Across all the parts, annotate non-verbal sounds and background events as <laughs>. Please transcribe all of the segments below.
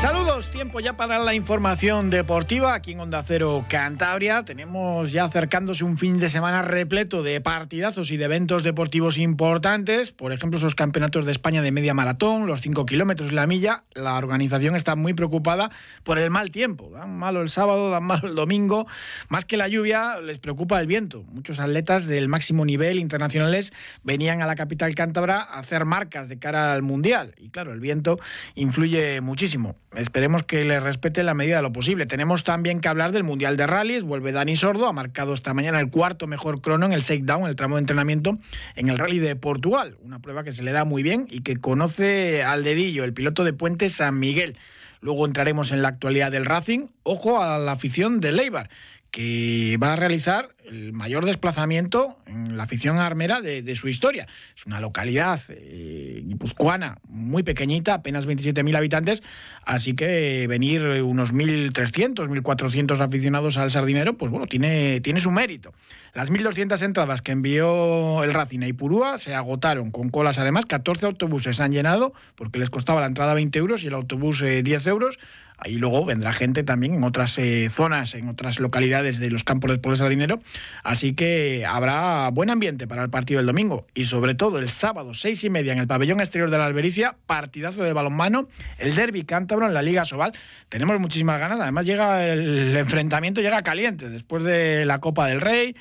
Saludos, tiempo ya para la información deportiva aquí en Onda Cero Cantabria. Tenemos ya acercándose un fin de semana repleto de partidazos y de eventos deportivos importantes. Por ejemplo, esos campeonatos de España de media maratón, los 5 kilómetros y la milla. La organización está muy preocupada por el mal tiempo. Dan malo el sábado, dan malo el domingo. Más que la lluvia, les preocupa el viento. Muchos atletas del máximo nivel internacionales venían a la capital cántabra a hacer marcas de cara al Mundial. Y claro, el viento influye muchísimo. Esperemos que le respete la medida de lo posible. Tenemos también que hablar del Mundial de Rallys. Vuelve Dani Sordo, ha marcado esta mañana el cuarto mejor crono en el shakedown, el tramo de entrenamiento, en el Rally de Portugal. Una prueba que se le da muy bien y que conoce al dedillo el piloto de Puente San Miguel. Luego entraremos en la actualidad del Racing. Ojo a la afición de Leibar, que va a realizar el mayor desplazamiento en la afición armera de, su historia. Es una localidad eh, guipuzcoana muy pequeñita, apenas 27.000 habitantes, así que venir unos 1.300, 1.400 aficionados al Sardinero, pues bueno, tiene, tiene su mérito. Las 1.200 entradas que envió el Racing a Ipurúa se agotaron con colas además, 14 autobuses han llenado porque les costaba la entrada 20 euros y el autobús 10 eh, euros. Ahí luego vendrá gente también en otras eh, zonas, en otras localidades de los campos del pueblo Sardinero. Así que habrá buen ambiente para el partido del domingo. Y sobre todo el sábado, seis y media, en el pabellón exterior de la Albericia, partidazo de balonmano, el derby cántabro en la Liga Sobal. Tenemos muchísimas ganas. Además, llega el enfrentamiento, llega caliente después de la Copa del Rey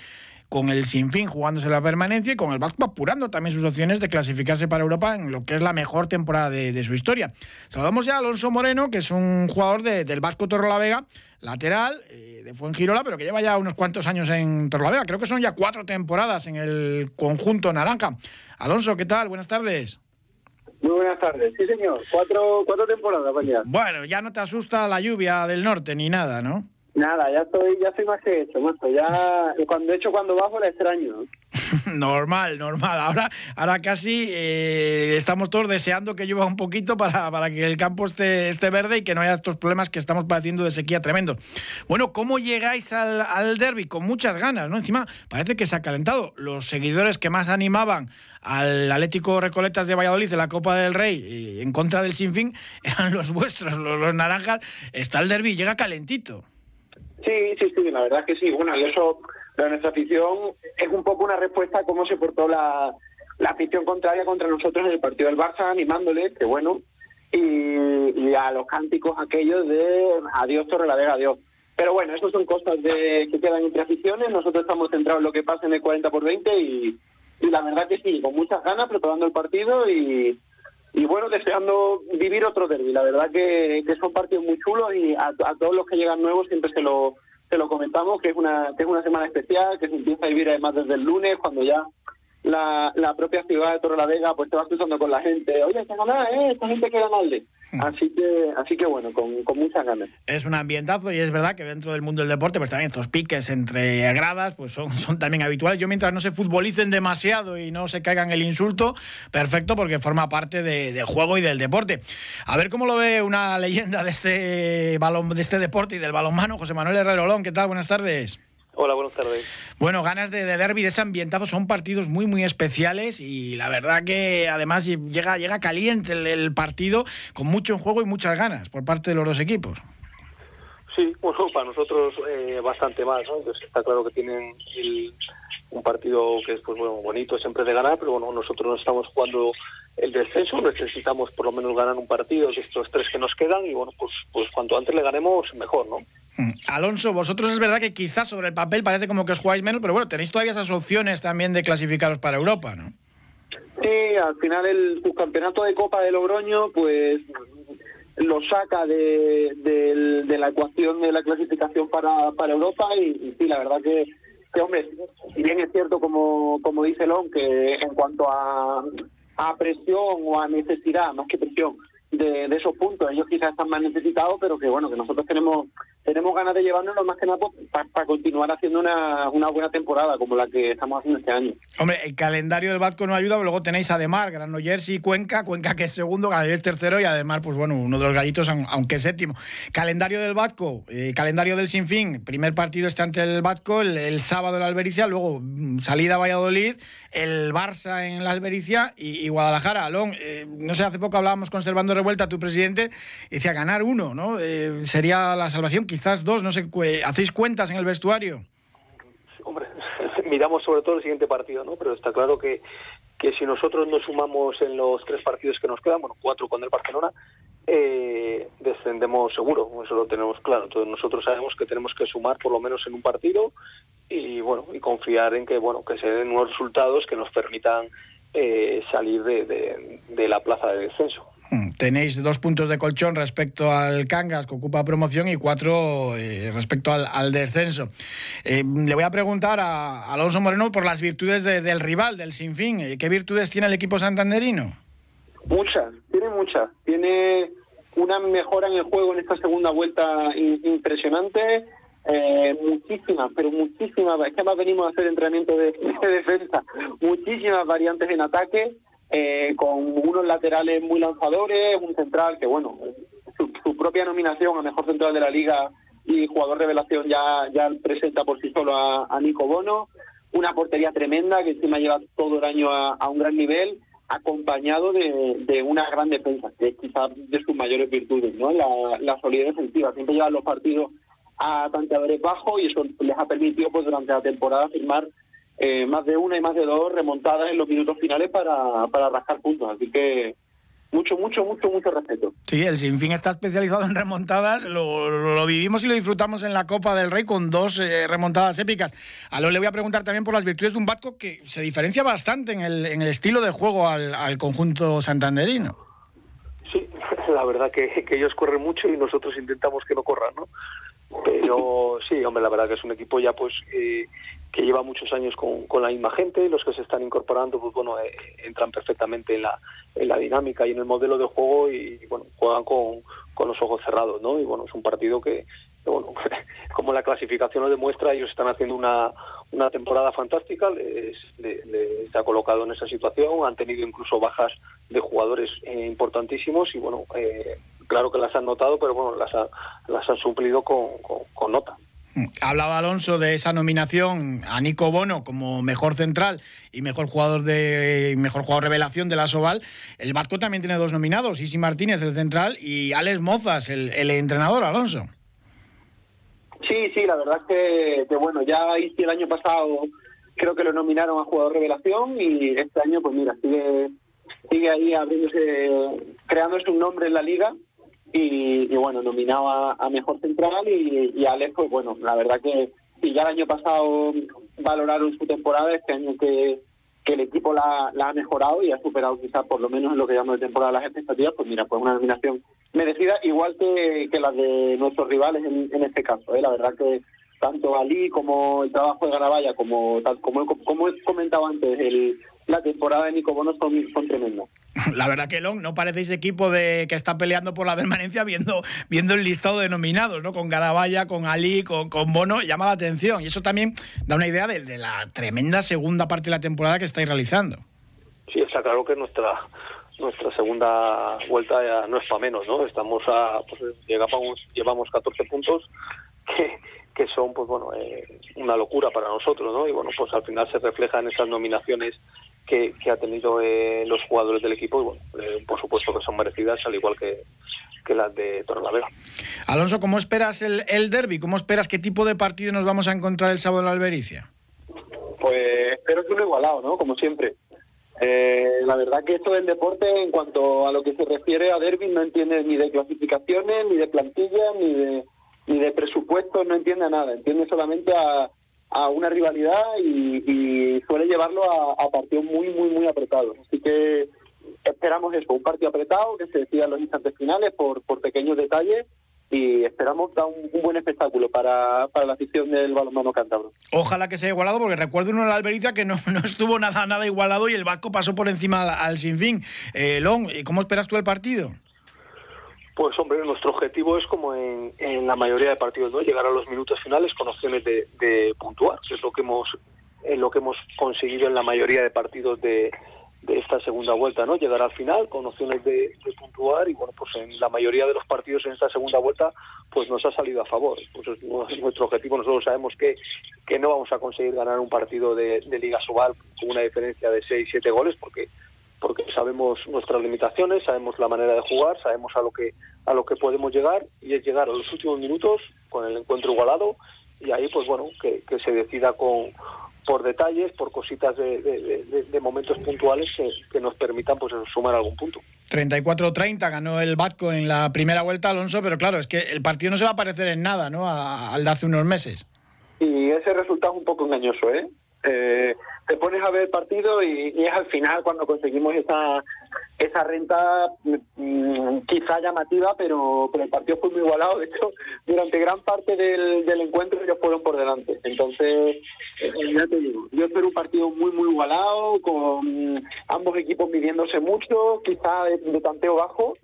con el Sinfín jugándose la permanencia y con el Vasco apurando también sus opciones de clasificarse para Europa en lo que es la mejor temporada de, su historia. Saludamos ya a Alonso Moreno, que es un jugador del Vasco Torrelavega, lateral eh, de Fuengirola, pero que lleva ya unos cuantos años en Torrelavega. Creo que son ya cuatro temporadas en el conjunto naranja. Alonso, ¿qué tal? Buenas tardes. Muy buenas tardes, sí señor, cuatro, cuatro temporadas, Bueno, ya no te asusta la lluvia del norte ni nada, ¿no? Nada, ya estoy, ya soy más que hecho, Ya, cuando, de hecho, cuando bajo la extraño. <laughs> normal, normal. Ahora, ahora casi eh, estamos todos deseando que llueva un poquito para, para que el campo esté, esté verde y que no haya estos problemas que estamos padeciendo de sequía tremendo. Bueno, ¿cómo llegáis al, al derby? Con muchas ganas, ¿no? Encima, parece que se ha calentado. Los seguidores que más animaban al Atlético Recoletas de Valladolid de la Copa del Rey eh, en contra del Sinfín <laughs> eran los vuestros, los, los naranjas. Está el derby, llega calentito. Sí, sí, sí, la verdad es que sí. Bueno, y eso de nuestra afición es un poco una respuesta a cómo se portó la, la afición contraria contra nosotros en el partido del Barça, animándole, que bueno, y, a los cánticos aquellos de adiós Torrelavega, adiós. Pero bueno, eso son cosas de, que quedan entre aficiones, nosotros estamos centrados en lo que pasa en el 40 por 20 y, y la verdad que sí, con muchas ganas preparando el partido y, y bueno, deseando vivir otro derby. La verdad que, que son partidos muy chulos y a, todos los que llegan nuevos siempre se lo, se lo comentamos, que es, una, que es una semana especial, que se empieza a vivir además desde el lunes, cuando ya la, la propia ciudad de Torrelavega pues te vas cruzando con la gente, oye, esta eh, esta gente de... Hmm. <laughs> Así que, así que bueno, con, con, muchas ganas. Es un ambientazo y es verdad que dentro del mundo del deporte, pues también estos piques entre gradas, pues son, también habituales. Yo mientras no se futbolicen demasiado y no se caigan el insulto, perfecto, porque forma parte del juego y del deporte. A ver cómo lo ve una leyenda de este balón, de este deporte y del balonmano, José Manuel Herrerolón. ¿Qué tal? Buenas tardes. Hola, buenas tardes. Bueno, ganas de, de derby, de ese son partidos muy, muy especiales y la verdad que además llega, llega caliente el, partido con mucho en juego y muchas ganas por parte de los dos equipos. Sí, bueno, para nosotros eh, bastante más, ¿no? Pues está claro que tienen un partido que es pues, bueno, bonito siempre de ganar, pero bueno, nosotros no estamos jugando el descenso, necesitamos por lo menos ganar un partido de estos tres que nos quedan y bueno, pues, pues cuanto antes le ganemos, mejor, ¿no? Mm. Alonso, vosotros es verdad que quizás sobre el papel parece como que os jugáis menos, pero bueno, tenéis todavía esas opciones también de clasificaros para Europa, ¿no? Sí, al final el campeonato de Copa de Logroño, pues lo saca de, de, la ecuación de la clasificación para, para Europa y, sí, la verdad que, que, hombre, si bien es cierto como, como dice Lon, que en cuanto a, a presión o a necesidad, más que presión, de, esos puntos. Ellos quizás están más necesitados, pero que bueno, que nosotros tenemos tenemos ganas de llevárnoslo más que nada para continuar haciendo una, una, buena temporada como la que estamos haciendo este año. Hombre, el calendario del Vasco no ayuda, pero luego tenéis además Granollers y Cuenca, Cuenca que es segundo, Granollers tercero y además, pues bueno, uno de los gallitos, aunque séptimo. Calendario del Vasco, eh, calendario del Sinfín, primer partido está ante el Vasco, el, sábado en la Albericia, luego mm, salida a Valladolid, el Barça en la Albericia y, Guadalajara. Alón, eh, no sé, hace poco hablábamos conservando revuelta tu presidente, decía ganar uno, ¿no? Eh, sería la salvación, quizás dos, no sé, ¿hacéis cuentas en el vestuario? Hombre, <laughs> miramos sobre todo el siguiente partido, ¿no? Pero está claro que, que si nosotros nos sumamos en los tres partidos que nos quedan, bueno, cuatro con el Barcelona, eh, descendemos seguro, eso lo tenemos claro. Entonces nosotros sabemos que tenemos que sumar por lo menos en un partido y bueno y confiar en que bueno que se den unos resultados que nos permitan eh, salir de, de la plaza de descenso. Mm, tenéis dos puntos de colchón respecto al Cangas, que ocupa promoción, y cuatro eh, respecto al, descenso. Eh, le voy a preguntar a Alonso Moreno por las virtudes del rival, del Sinfín. Eh, ¿Qué virtudes tiene el equipo santanderino? Muchas, tiene muchas. Tiene una mejora en el juego en esta segunda vuelta impresionante. muchísimas, pero muchísimas. Es que además venimos a hacer entrenamiento <laughs> de defensa. Muchísimas variantes en ataque eh, con unos laterales muy lanzadores, un central que, bueno, su, propia nominación a mejor central de la liga y jugador revelación ya, ya presenta por sí solo a, Nico Bono, una portería tremenda que encima lleva todo el año a, un gran nivel, acompañado de, una gran defensa, que es quizás de sus mayores virtudes, ¿no? La, la solidez defensiva. Siempre llevan los partidos a tanteadores bajos y eso les ha permitido pues durante la temporada firmar eh, más de una y más de dos remontadas en los minutos finales para, para rascar puntos. Así que mucho, mucho, mucho, mucho respeto. Sí, el Sinfín está especializado en remontadas, lo, lo, vivimos y lo disfrutamos en la Copa del Rey con dos eh, remontadas épicas. A lo le voy a preguntar también por las virtudes de un Batco que se diferencia bastante en el, en el estilo de juego al, al conjunto santanderino. Sí, <laughs> la verdad que, que ellos corren mucho y nosotros intentamos que no corran, ¿no? Pero <laughs> sí, hombre, la verdad que es un equipo ya pues eh, que lleva muchos años con, con, la misma gente y los que se están incorporando pues bueno eh, entran perfectamente en la, en la dinámica y en el modelo de juego y bueno juegan con, con los ojos cerrados, ¿no? Y bueno, es un partido que, bueno, <laughs> como la clasificación lo demuestra, ellos están haciendo una, una temporada fantástica, les, se ha colocado en esa situación, han tenido incluso bajas de jugadores eh, importantísimos y bueno, eh, claro que las han notado, pero bueno, las, las han suplido con, con, nota. Hablaba Alonso de esa nominación a Nico Bono como mejor central y mejor jugador de mejor jugador revelación de la Soval. El Vasco también tiene dos nominados, Isi Martínez el central y Alex Mozas el, entrenador, Alonso. Sí, sí, la verdad es que, bueno, ya Isi el año pasado creo que lo nominaron a jugador revelación y este año pues mira, sigue sigue ahí abriéndose creándose un nombre en la liga y, bueno, nominado a, Mejor Central y, y, Alex, pues bueno, la verdad que si ya el año pasado valoraron su temporada, este año que, que el equipo la, ha mejorado y ha superado quizás por lo menos en lo que llamamos de temporada las expectativas, pues mira, pues una nominación merecida, igual que, que las de nuestros rivales en, este caso. ¿eh? La verdad que tanto Ali como el trabajo de Garabaya, como, como, como he comentado antes, el, la temporada de Nico Bono son, son tremendas. <laughs> La verdad que Long, no parecéis equipo de que está peleando por la permanencia viendo, viendo el listado de nominados, ¿no? Con Garabaya, con Ali, con, con Bono, llama la atención. Y eso también da una idea de, la tremenda segunda parte de la temporada que estáis realizando. Sí, está claro que nuestra nuestra segunda vuelta ya no es para menos, ¿no? Estamos a, pues, llegamos, llevamos 14 puntos que, que son, pues bueno, eh, una locura para nosotros, ¿no? Y bueno, pues al final se refleja en esas nominaciones que, ha tenido eh, los jugadores del equipo y bueno, eh, por supuesto que son merecidas al igual que, que las de Torrelavega. Alonso, ¿cómo esperas el, el derby? ¿Cómo esperas qué tipo de partido nos vamos a encontrar el sábado en la Albericia? Pues espero que uno igualado, ¿no? Como siempre. Eh, la verdad que esto del deporte, en cuanto a lo que se refiere a derby, no entiende ni de clasificaciones, ni de plantillas, ni de, ni de presupuestos, no entiende nada. Entiende solamente a, a una rivalidad y, suele llevarlo a, partidos muy, muy, muy apretados. Así que esperamos eso, un partido apretado que se decida en los instantes finales por, pequeños detalles y esperamos dar un, buen espectáculo para, para, la afición del balonmano cántabro. Ojalá que sea igualado, porque recuerdo uno en la Albericia que no, <laughs> no estuvo nada nada igualado y el Vasco pasó por encima al, sinfín. Eh, Long, ¿cómo esperas tú el partido? Pues hombre, nuestro objetivo es como en, en la mayoría de partidos, ¿no? Llegar a los minutos finales con opciones de, de puntuar, que es lo que hemos lo que hemos conseguido en la mayoría de partidos de, de esta segunda vuelta, ¿no? Llegar al final con opciones de, puntuar y bueno, pues en la mayoría de los partidos en esta segunda vuelta pues nos ha salido a favor. Pues es nuestro objetivo, nosotros sabemos que, que no vamos a conseguir ganar un partido de, de Liga Sobal con una diferencia de 6, 7 goles porque porque sabemos nuestras limitaciones, sabemos la manera de jugar, sabemos a lo que a lo que podemos llegar y es llegar a los últimos minutos con el encuentro igualado y ahí pues bueno que, que se decida con por detalles, por cositas de, de, de momentos puntuales que, que, nos permitan pues sumar algún punto. 34-30 ganó el Batco en la primera vuelta, Alonso, pero claro, es que el partido no se va a parecer en nada, ¿no? A, al de hace unos meses. Y ese resultado es un poco engañoso, ¿eh? Eh te pones a ver el partido y, y, es al final cuando conseguimos esa esa renta mmm, quizá llamativa, pero, pero el partido fue muy igualado. De hecho, durante gran parte del, del encuentro ellos fueron por delante. Entonces, eh, ya te digo, yo espero un partido muy, muy igualado, con ambos equipos midiéndose mucho, quizá de, de tanteo bajo.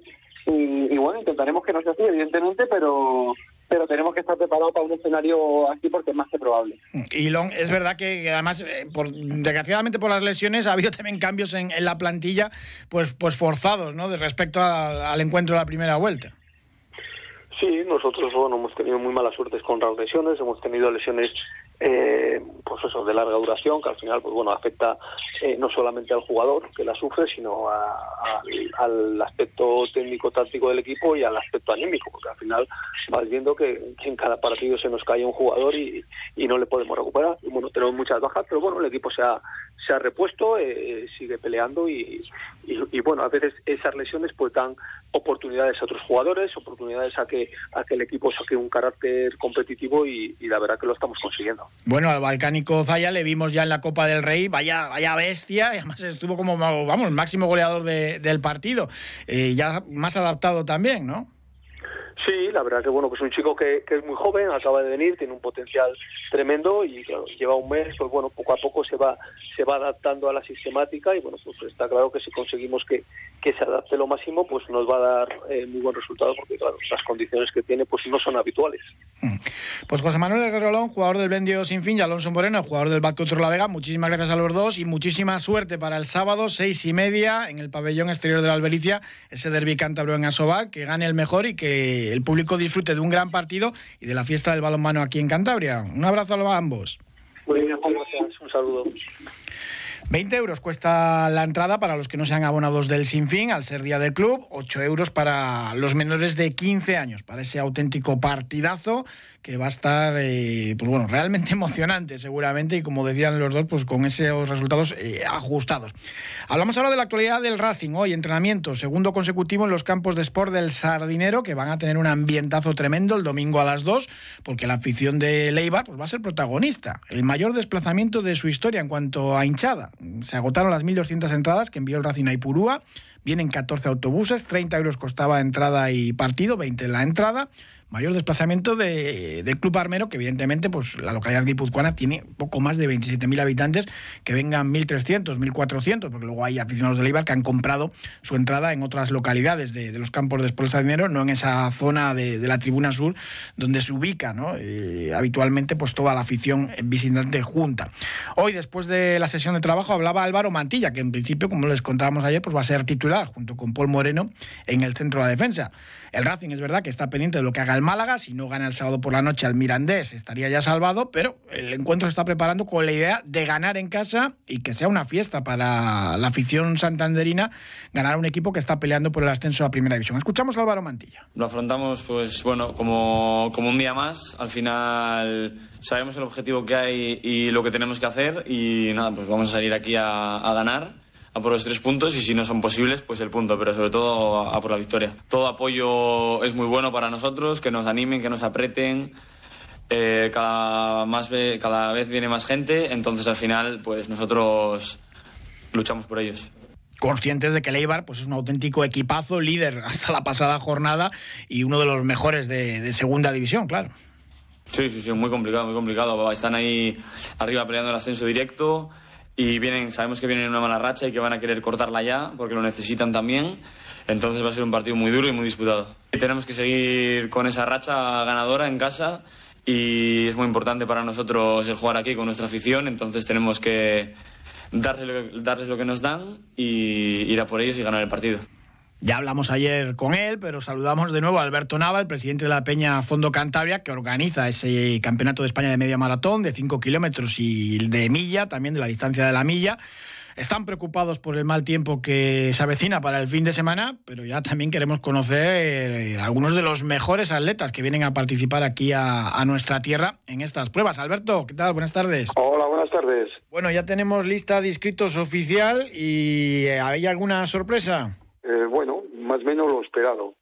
Y, y bueno, intentaremos que no sea así, evidentemente, pero pero tenemos que estar preparados para un escenario así porque es más que probable. Y Long, es verdad que además, eh, por, desgraciadamente por las lesiones, ha habido también cambios en, en la plantilla pues, pues forzados, ¿no? De respecto a, al encuentro de la primera vuelta. Sí, nosotros bueno, hemos tenido muy malas suertes con las lesiones, hemos tenido lesiones eh, pues eso, de larga duración, que al final pues bueno afecta eh, no solamente al jugador que la sufre, sino a, al aspecto técnico-táctico del equipo y al aspecto anímico, porque al final vas viendo que, que, en cada partido se nos cae un jugador y, y no le podemos recuperar. Y bueno, tenemos muchas bajas, pero bueno, el equipo se ha, se ha repuesto, eh, sigue peleando y, y, bueno, a veces esas lesiones pues dan oportunidades a otros jugadores, oportunidades a que, a que el equipo saque un carácter competitivo y, y la verdad que lo estamos consiguiendo. Bueno, al balcánico Zaya le vimos ya en la Copa del Rey, vaya, vaya bestia, y además estuvo como, vamos, el máximo goleador de, del partido, eh, ya más adaptado también, ¿no? Sí, la verdad que bueno, pues un chico que, que, es muy joven, acaba de venir, tiene un potencial tremendo y lleva un mes, pues bueno, poco a poco se va se va adaptando a la sistemática y bueno, pues está claro que si conseguimos que, que se adapte lo máximo, pues nos va a dar eh, muy buen resultado porque claro, las condiciones que tiene pues no son habituales. Pues José Manuel Guerrolón, jugador del Bendio Sin Fin, y Alonso Moreno, jugador del Bat contra la Vega, muchísimas gracias a los dos y muchísima suerte para el sábado, seis y media, en el pabellón exterior de la Albericia, ese derbi cántabro en Asobal, que gane el mejor y que el público disfrute de un gran partido y de la fiesta del balonmano aquí en Cantabria. Un abrazo a ambos. Muy bien. Un saludo. 20 euros cuesta la entrada para los que no sean abonados del Sinfín al ser día del club, 8 euros para los menores de 15 años, para ese auténtico partidazo que va a estar, eh, pues bueno, realmente <laughs> emocionante seguramente y como decían los dos, pues con esos resultados eh, ajustados. Hablamos ahora de la actualidad del Racing, hoy entrenamiento, segundo consecutivo en los campos de sport del Sardinero, que van a tener un ambientazo tremendo el domingo a las 2, porque la afición de Leibar pues, va a ser protagonista. El mayor desplazamiento de su historia en cuanto a hinchada. Se agotaron las 1.200 entradas que envió el Racing a Ipurúa, vienen 14 autobuses, 30 euros costaba entrada y partido, 20 la entrada mayor desplazamiento de, del Club Armero, que evidentemente pues, la localidad guipuzcoana tiene poco más de 27.000 habitantes, que vengan 1.300, 1.400, porque luego hay aficionados de Leibar que han comprado su entrada en otras localidades de, los campos de Espuela Dinero, no en esa zona de, la tribuna sur donde se ubica eh, habitualmente pues, toda la afición visitante junta. Hoy, después de la sesión de trabajo, hablaba Álvaro Mantilla, que en principio, como les contábamos ayer, pues va a ser titular junto con Paul Moreno en el centro de la defensa. El Racing es verdad que está pendiente de lo que haga el Málaga. Si no gana el sábado por la noche al Mirandés, estaría ya salvado, pero el encuentro se está preparando con la idea de ganar en casa y que sea una fiesta para la afición santanderina ganar a un equipo que está peleando por el ascenso a Primera División. Escuchamos a Álvaro Mantilla. Lo afrontamos, pues bueno, como, como un día más. Al final sabemos el objetivo que hay y lo que tenemos que hacer y nada, pues vamos a salir aquí a, a ganar a por los tres puntos y si no son posibles, pues el punto, pero sobre todo a, a por la victoria. Todo apoyo es muy bueno para nosotros, que nos animen, que nos aprieten. Eh, cada, más cada vez viene más gente, entonces al final pues nosotros luchamos por ellos conscientes de que el Eibar pues, es un auténtico equipazo, líder hasta la pasada jornada y uno de los mejores de, de segunda división, claro. Sí, sí, sí, muy complicado, muy complicado. Están ahí arriba peleando el ascenso directo y vienen, sabemos que vienen en una mala racha y que van a querer cortarla ya porque lo necesitan también. Entonces va a ser un partido muy duro y muy disputado. Y tenemos que seguir con esa racha ganadora en casa y es muy importante para nosotros el jugar aquí con nuestra afición, entonces tenemos que darles, darles lo que nos dan y ir a por ellos y ganar el partido. Ya hablamos ayer con él, pero saludamos de nuevo a Alberto Nava, el presidente de la Peña Fondo Cantabria, que organiza ese Campeonato de España de Media Maratón de 5 kilómetros y de milla, también de la distancia de la milla. Están preocupados por el mal tiempo que se avecina para el fin de semana, pero ya también queremos conocer eh, algunos de los mejores atletas que vienen a participar aquí a, a, nuestra tierra en estas pruebas. Alberto, ¿qué tal? Buenas tardes. Hola, buenas tardes. Bueno, ya tenemos lista de inscritos oficial y eh, ¿hay alguna sorpresa? Más o menos lo esperado.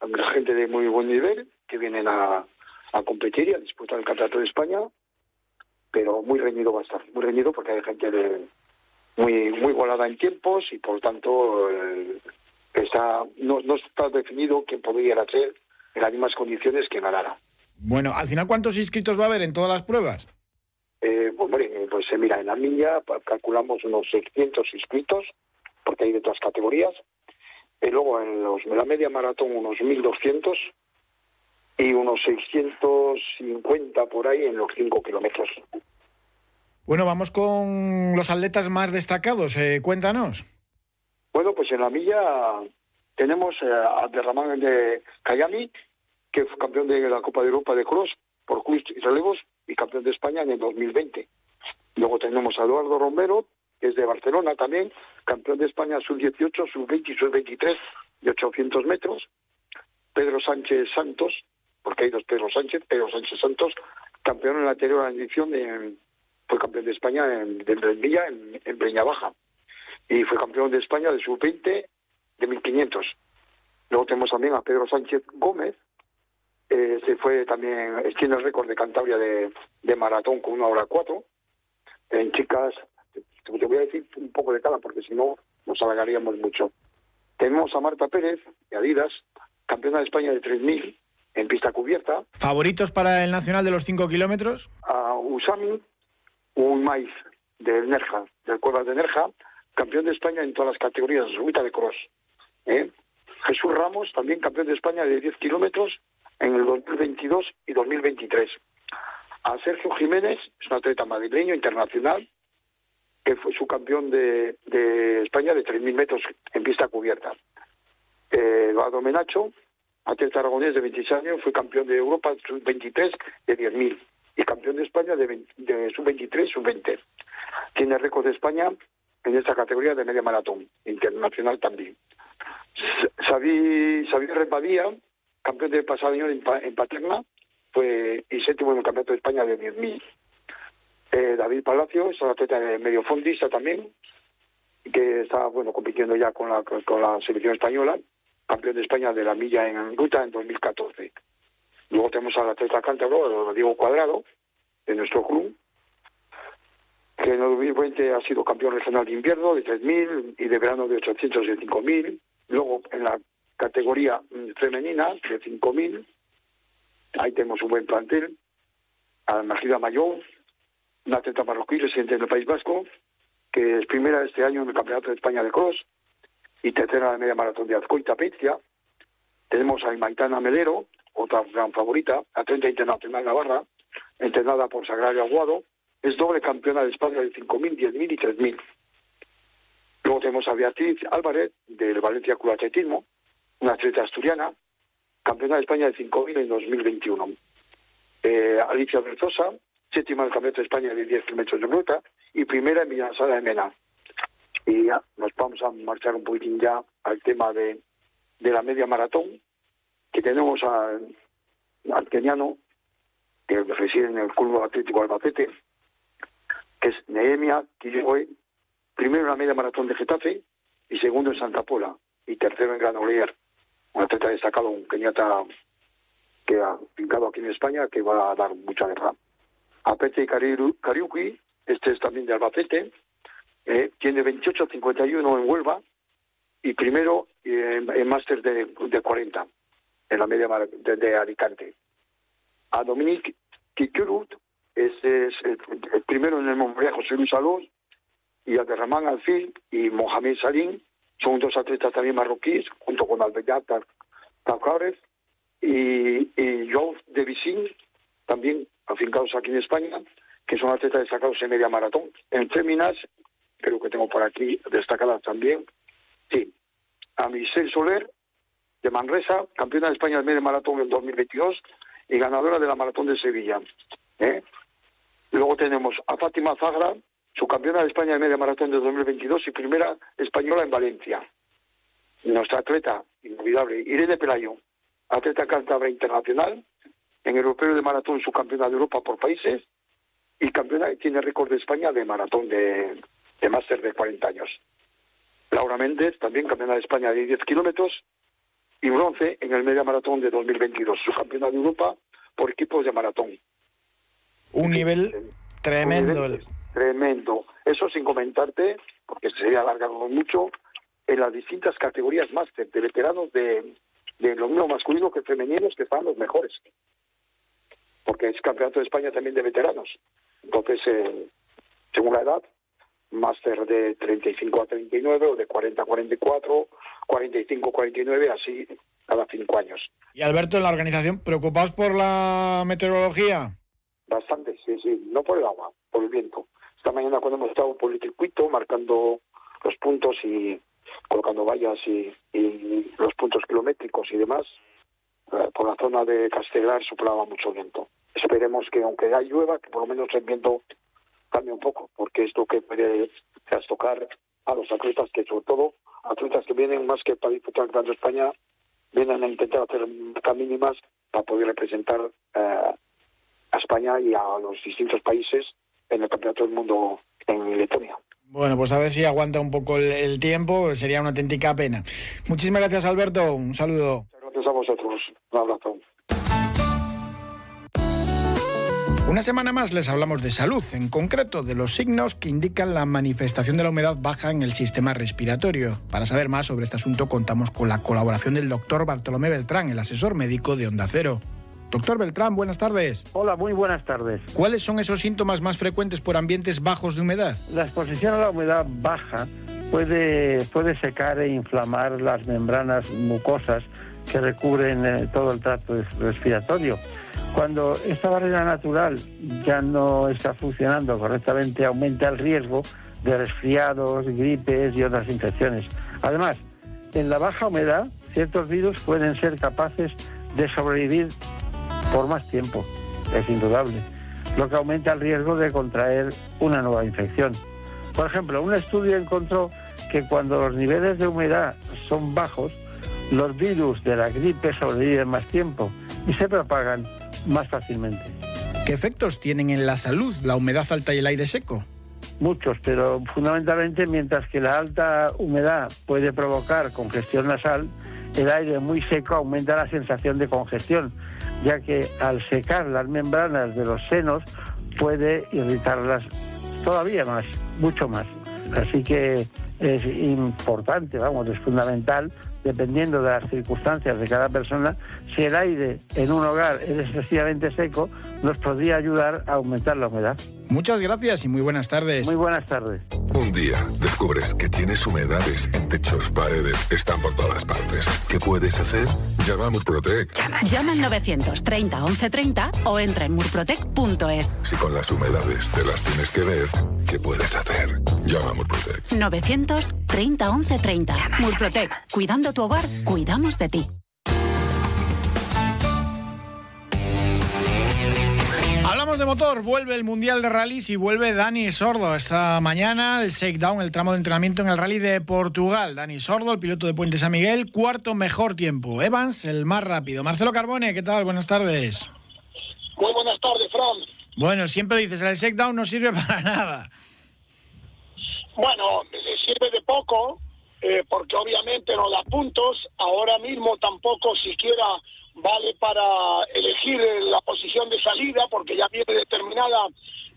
Hay gente de muy buen nivel que vienen a, a competir y a disputar el Campeonato de España, pero muy reñido va a estar, muy reñido porque hay gente de, muy muy igualada en tiempos y por tanto eh, está no, no está definido quién podría ser en las mismas condiciones que ganara. Bueno, al final, ¿cuántos inscritos va a haber en todas las pruebas? Eh, pues, hombre, pues mira, en la milla calculamos unos 600 inscritos, porque hay de todas categorías. Y luego en los, la media maratón unos 1.200 y unos 650 por ahí en los 5 kilómetros. Bueno, vamos con los atletas más destacados. Eh, cuéntanos. Bueno, pues en la milla tenemos eh, a Derramán de Cayami, que fue campeón de la Copa de Europa de Cross por cruz y relevos y campeón de España en el 2020. Luego tenemos a Eduardo Romero, que es de Barcelona también, campeón de España sub-18, sub-20 y sub-23 de 800 metros. Pedro Sánchez Santos, porque hay dos Pedro Sánchez, Pedro Sánchez Santos, campeón en la anterior edición de, fue campeón de España en, de en, en Baja. Y fue campeón de España de sub-20 de 1500. Luego tenemos también a Pedro Sánchez Gómez, eh, se fue también, tiene el récord de Cantabria de, de, maratón con una hora cuatro. En chicas, te, te voy a decir un poco de cada porque si no nos alargaríamos mucho. Tenemos a Marta Pérez, de Adidas, campeona de España de 3000 en pista cubierta. ¿Favoritos para el nacional de los 5 kilómetros? A Usami, un maíz de Nerja, del Cuevas de Nerja, campeón de España en todas las categorías, subida de cross. ¿eh? Jesús Ramos, también campeón de España de 10 kilómetros en el 2022 y 2023. A Sergio Jiménez, es un atleta madrileño internacional, que fue su campeón de, España de 3.000 metros en pista cubierta. Eh, Eduardo Menacho, atleta aragonés de 26 años, fue campeón de Europa sub-23 de 10.000 y campeón de España de, de sub-23 sub-20. Tiene récord de España en esta categoría de media maratón, internacional también. Xavi, Xavier Repadía, campeón del pasado año en, en Paterna, fue y séptimo en el campeonato de España de 10.000. Eh, David Palacio es un atleta de medio fondista también, que está bueno compitiendo ya con la, con la selección española, campeón de España de la milla en ruta en 2014. Luego tenemos al atleta cántabro, Diego Cuadrado, de nuestro club, que en el 2020 ha sido campeón regional de invierno de 3.000 y de verano de 800 y 5.000. Luego en la categoría femenina de 5.000, ahí tenemos un buen plantel. A Magida Mayor, una atleta marroquí residente del País Vasco, que es primera este año en el Campeonato de España de Cross y tercera en la media maratón de Azcoita Pezia. Tenemos a Maitana Melero, otra gran favorita, atleta internacional Navarra, entrenada por Sagrario Aguado, es doble campeona de España de 5.000, 10.000 y 3.000. Luego tenemos a Beatriz Álvarez, del Valencia Club Atletismo, una atleta asturiana, campeona de España de 5.000 en 2021. Eh, Alicia Berzosa, séptima del Campeonato de España de 10 kilómetros de ruta y primera en Villanzada de Mena. Y ya nos vamos a marchar un poquitín ya al tema de, de la media maratón, que tenemos al, al keniano, que reside en el Club Atlético Albacete, que es Nehemia Kiyoe, primero en la media maratón de Getafe y segundo en Santa Pola y tercero en Granollers, un atleta destacado, un keniata que ha fincado aquí en España que va a dar mucha guerra. A Pete Kariuki, este es también de Albacete, eh, tiene 28-51 en Huelva y primero eh, en máster de, de 40 en la media de, de Alicante. A Dominique Kikurut, este es el, el, primero en el Montreal José Luis Alós, y a Derramán Alfil y Mohamed Salim son dos atletas también marroquíes, junto con Albeyat Takarev y, y Joe de Vicín, también afincados aquí en España, que son atletas destacados en media maratón. En féminas, creo que tengo por aquí destacadas también, sí, a Michelle Soler, de Manresa, campeona de España de media maratón en 2022 y ganadora de la maratón de Sevilla. ¿eh? Luego tenemos a Fátima Zagra, su campeona de España de media maratón de 2022 y primera española en Valencia. Nuestra atleta inolvidable, Irene Pelayo, atleta cántabra internacional, en europeo de maratón subcampeona de Europa por países y campeona tiene récord de España de maratón de, de máster de 40 años. Laura Méndez, también campeona de España de 10 kilómetros y bronce en el media maratón de 2022, subcampeona de Europa por equipos de maratón. Un nivel tremendo. Un nivel tremendo. Eso sin comentarte, porque sería alargarlo mucho, en las distintas categorías máster de veteranos de, de lo mismo masculino que femeninos que están los mejores. Porque es campeonato de España también de veteranos. Entonces, eh, según la edad, máster de 35 a 39 o de 40 a 44, 45 a 49, así cada cinco años. Y Alberto, en la organización, ¿preocupados por la meteorología? Bastante, sí, sí, no por el agua, por el viento. Esta mañana cuando hemos estado por el circuito marcando los puntos y colocando vallas y, y los puntos kilométricos y demás, por la zona de Castellar soplaba mucho viento. Esperemos que aunque haya llueva, que por lo menos el viento cambie un poco, porque esto que puede trastocar a los atletas que sobre todo atletas que vienen más que para disputar el Gran España, vienen a intentar hacer metas mínimas para poder representar eh, a España y a los distintos países en el Campeonato del Mundo en Letonia. Bueno, pues a ver si aguanta un poco el, el tiempo, sería una auténtica pena. Muchísimas gracias, Alberto. Un saludo. Gracias a vosotros. Un abrazo. Una semana más les hablamos de salud, en concreto de los signos que indican la manifestación de la humedad baja en el sistema respiratorio. Para saber más sobre este asunto contamos con la colaboración del doctor Bartolomé Beltrán, el asesor médico de Onda Cero. Doctor Beltrán, buenas tardes. Hola, muy buenas tardes. ¿Cuáles son esos síntomas más frecuentes por ambientes bajos de humedad? La exposición a la humedad baja puede, puede secar e inflamar las membranas mucosas que recubren eh, todo el tracto respiratorio. Cuando esta barrera natural ya no está funcionando correctamente, aumenta el riesgo de resfriados, gripes y otras infecciones. Además, en la baja humedad, ciertos virus pueden ser capaces de sobrevivir por más tiempo, es indudable, lo que aumenta el riesgo de contraer una nueva infección. Por ejemplo, un estudio encontró que cuando los niveles de humedad son bajos, los virus de la gripe sobreviven más tiempo y se propagan más fácilmente. ¿Qué efectos tienen en la salud la humedad alta y el aire seco? Muchos, pero fundamentalmente mientras que la alta humedad puede provocar congestión nasal, el aire muy seco aumenta la sensación de congestión, ya que al secar las membranas de los senos puede irritarlas todavía más, mucho más. Así que es importante, vamos, es fundamental, dependiendo de las circunstancias de cada persona, si el aire en un hogar es excesivamente seco, nos podría ayudar a aumentar la humedad. Muchas gracias y muy buenas tardes. Muy buenas tardes. Un día descubres que tienes humedades en techos, paredes, están por todas partes. ¿Qué puedes hacer? Llama a Murprotec. Llama, llama al 930 1130 o entra en murprotec.es. Si con las humedades te las tienes que ver, ¿qué puedes hacer? Llama a Murprotec. 930 1130. Murprotec. Cuidando tu hogar, cuidamos de ti. Hablamos de motor, vuelve el Mundial de Rallys y vuelve Dani Sordo. Esta mañana el shakedown, el tramo de entrenamiento en el Rally de Portugal. Dani Sordo, el piloto de Puente San Miguel, cuarto mejor tiempo. Evans, el más rápido. Marcelo Carbone, ¿qué tal? Buenas tardes. Muy buenas tardes, Fran. Bueno, siempre dices, el shakedown no sirve <laughs> para nada. Bueno, sirve de poco, eh, porque obviamente no da puntos. Ahora mismo tampoco siquiera vale para elegir la posición de salida, porque ya viene determinada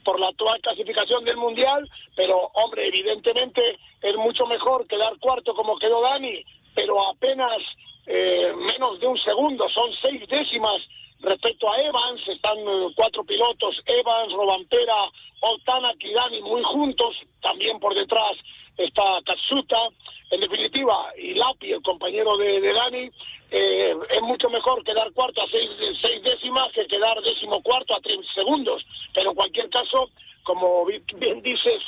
por la actual clasificación del Mundial, pero hombre, evidentemente es mucho mejor quedar cuarto como quedó Dani, pero apenas eh, menos de un segundo, son seis décimas respecto a Evans, están eh, cuatro pilotos, Evans, Robampera, Oltana y Dani muy juntos, también por detrás está Katsuta, en definitiva, y Lapi, el compañero de, Dani, eh, es mucho mejor quedar cuarto a seis, seis décimas que quedar décimo cuarto a tres segundos. Pero en cualquier caso, como bien dices,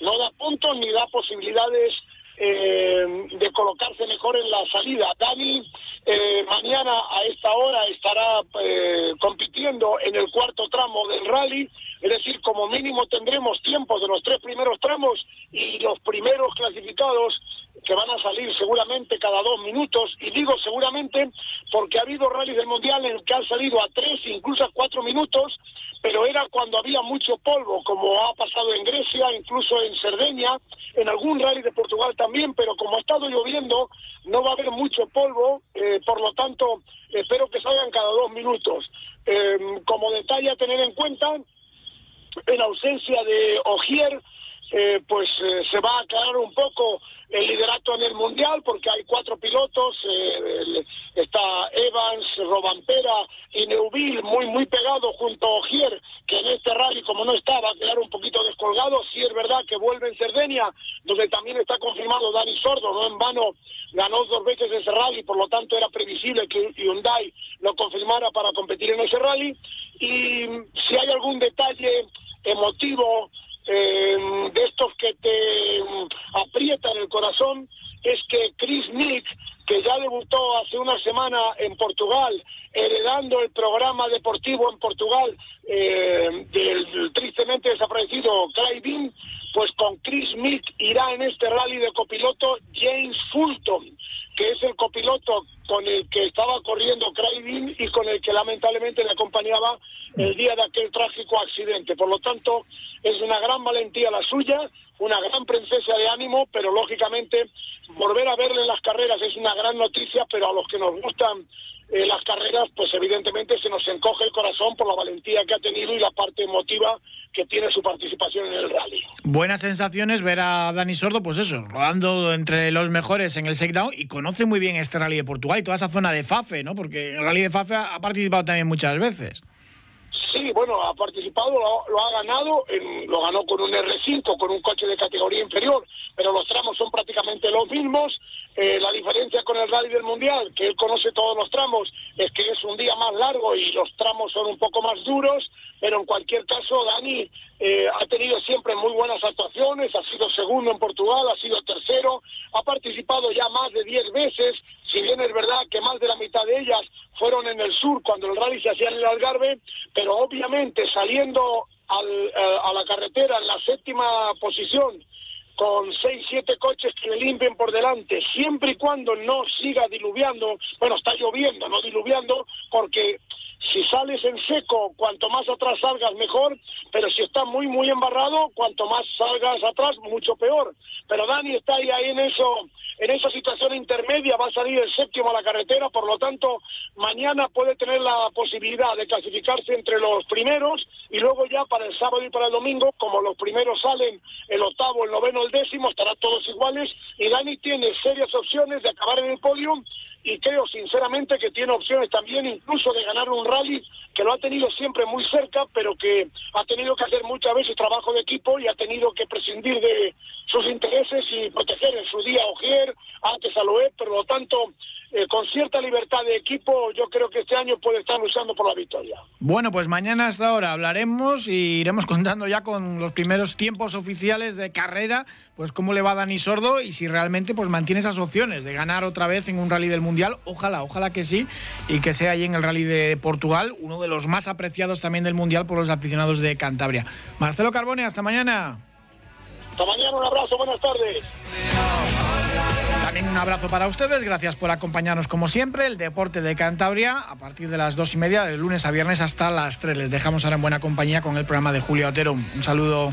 no da puntos ni da posibilidades eh, de colocarse mejor en la salida. Dani eh, mañana a esta hora estará eh, compitiendo en el cuarto tramo del rally, es decir, como mínimo tendremos tiempos de los tres primeros tramos y los primeros clasificados que van a salir seguramente cada dos minutos, y digo seguramente porque ha habido rallies del Mundial en que han salido a tres, incluso a cuatro minutos, pero era cuando había mucho polvo, como ha pasado en Grecia, incluso en Cerdeña, en algún rally de Portugal también, pero como ha estado lloviendo, no va a haber mucho polvo, eh, por lo tanto, espero que salgan cada dos minutos. Em, como detalle a tener en cuenta, en ausencia de Ogier, eh, pues eh, se va a aclarar un poco el liderato en el mundial porque hay cuatro pilotos eh, está Evans, Robampera y Neuville muy muy pegados junto a Ogier que en este rally como no está va a quedar un poquito descolgado. Sí es verdad que vuelve en Cerdeña donde también está confirmado Dani Sordo no en vano ganó dos veces ese rally por lo tanto era previsible que Hyundai lo confirmara para competir en ese rally. Y si hay algún detalle emotivo eh, de estos que te mm, aprietan el corazón es que Chris Nick, que ya debutó hace una semana en Portugal, heredando el programa deportivo en Portugal eh, del tristemente desaparecido Clyde pues con Chris Mick irá en este rally de copiloto James Fulton, que es el copiloto con el que estaba corriendo Craig y con el que lamentablemente le acompañaba el día de aquel trágico accidente. Por lo tanto, es una gran valentía la suya, una gran princesa de ánimo, pero lógicamente volver a verle en las carreras es una gran noticia, pero a los que nos gustan eh, las carreras, pues evidentemente se nos encoge el corazón por la valentía que ha tenido y la parte emotiva que tiene su participación en el rally. Buenas sensaciones ver a Dani Sordo, pues eso, rodando entre los mejores en el shakedown y conoce muy bien este rally de Portugal y toda esa zona de Fafe, ¿no? Porque el rally de Fafe ha participado también muchas veces. Sí, bueno, ha participado, lo, ha ganado, lo ganó con un R5, con un coche de categoría inferior, pero los tramos son prácticamente los mismos. Eh, la diferencia con el Rally del Mundial, que él conoce todos los tramos, es que es un día más largo y los tramos son un poco más duros, pero en cualquier caso, Dani eh, ha tenido siempre muy buenas actuaciones, ha sido segundo en Portugal, ha sido tercero, ha participado ya más de 10 veces, si bien es verdad que más de la mitad de ellas fueron en el sur cuando el rally se hacía en el Algarve, saliendo eh, a la carretera en la séptima posición con seis, siete coches que le limpien por delante, siempre y cuando no siga diluviando, bueno, está lloviendo, no diluviando, porque si sales en seco, cuanto más atrás salgas, mejor, pero si está muy, muy embarrado, cuanto más salgas atrás, mucho peor. Pero Dani está ahí, ahí en eso, en esa situación intermedia, va a salir el séptimo a la carretera, por lo tanto, mañana puede tener la posibilidad de clasificarse entre los primeros y luego ya para el sábado y para el domingo, como los primeros salen el octavo, el noveno, el décimo, estarán todos iguales. Y Dani tiene serias opciones de acabar en el podio y creo sinceramente que tiene opciones también incluso de ganar un rally que lo ha tenido siempre muy cerca, pero que ha tenido que hacer muchas veces trabajo de equipo y ha tenido que prescindir de sus intereses y proteger en su día a Ogier, antes a Loeb, por lo tanto eh, con cierta libertad de equipo, yo creo que este año puede estar luchando por la victoria. Bueno, pues mañana hasta ahora hablaremos y iremos contando ya con los primeros tiempos oficiales de carrera, pues cómo le va a Dani Sordo y si realmente pues mantiene esas opciones de ganar otra vez en un rally del Mundial. Ojalá, ojalá que sí y que sea ahí en el rally de Portugal, uno de los más apreciados también del Mundial por los aficionados de Cantabria. Marcelo Carbone, hasta mañana. Hasta mañana, un abrazo, buenas tardes. Un abrazo para ustedes, gracias por acompañarnos como siempre. El deporte de Cantabria a partir de las dos y media, de lunes a viernes hasta las tres. Les dejamos ahora en buena compañía con el programa de Julio Otero. Un saludo.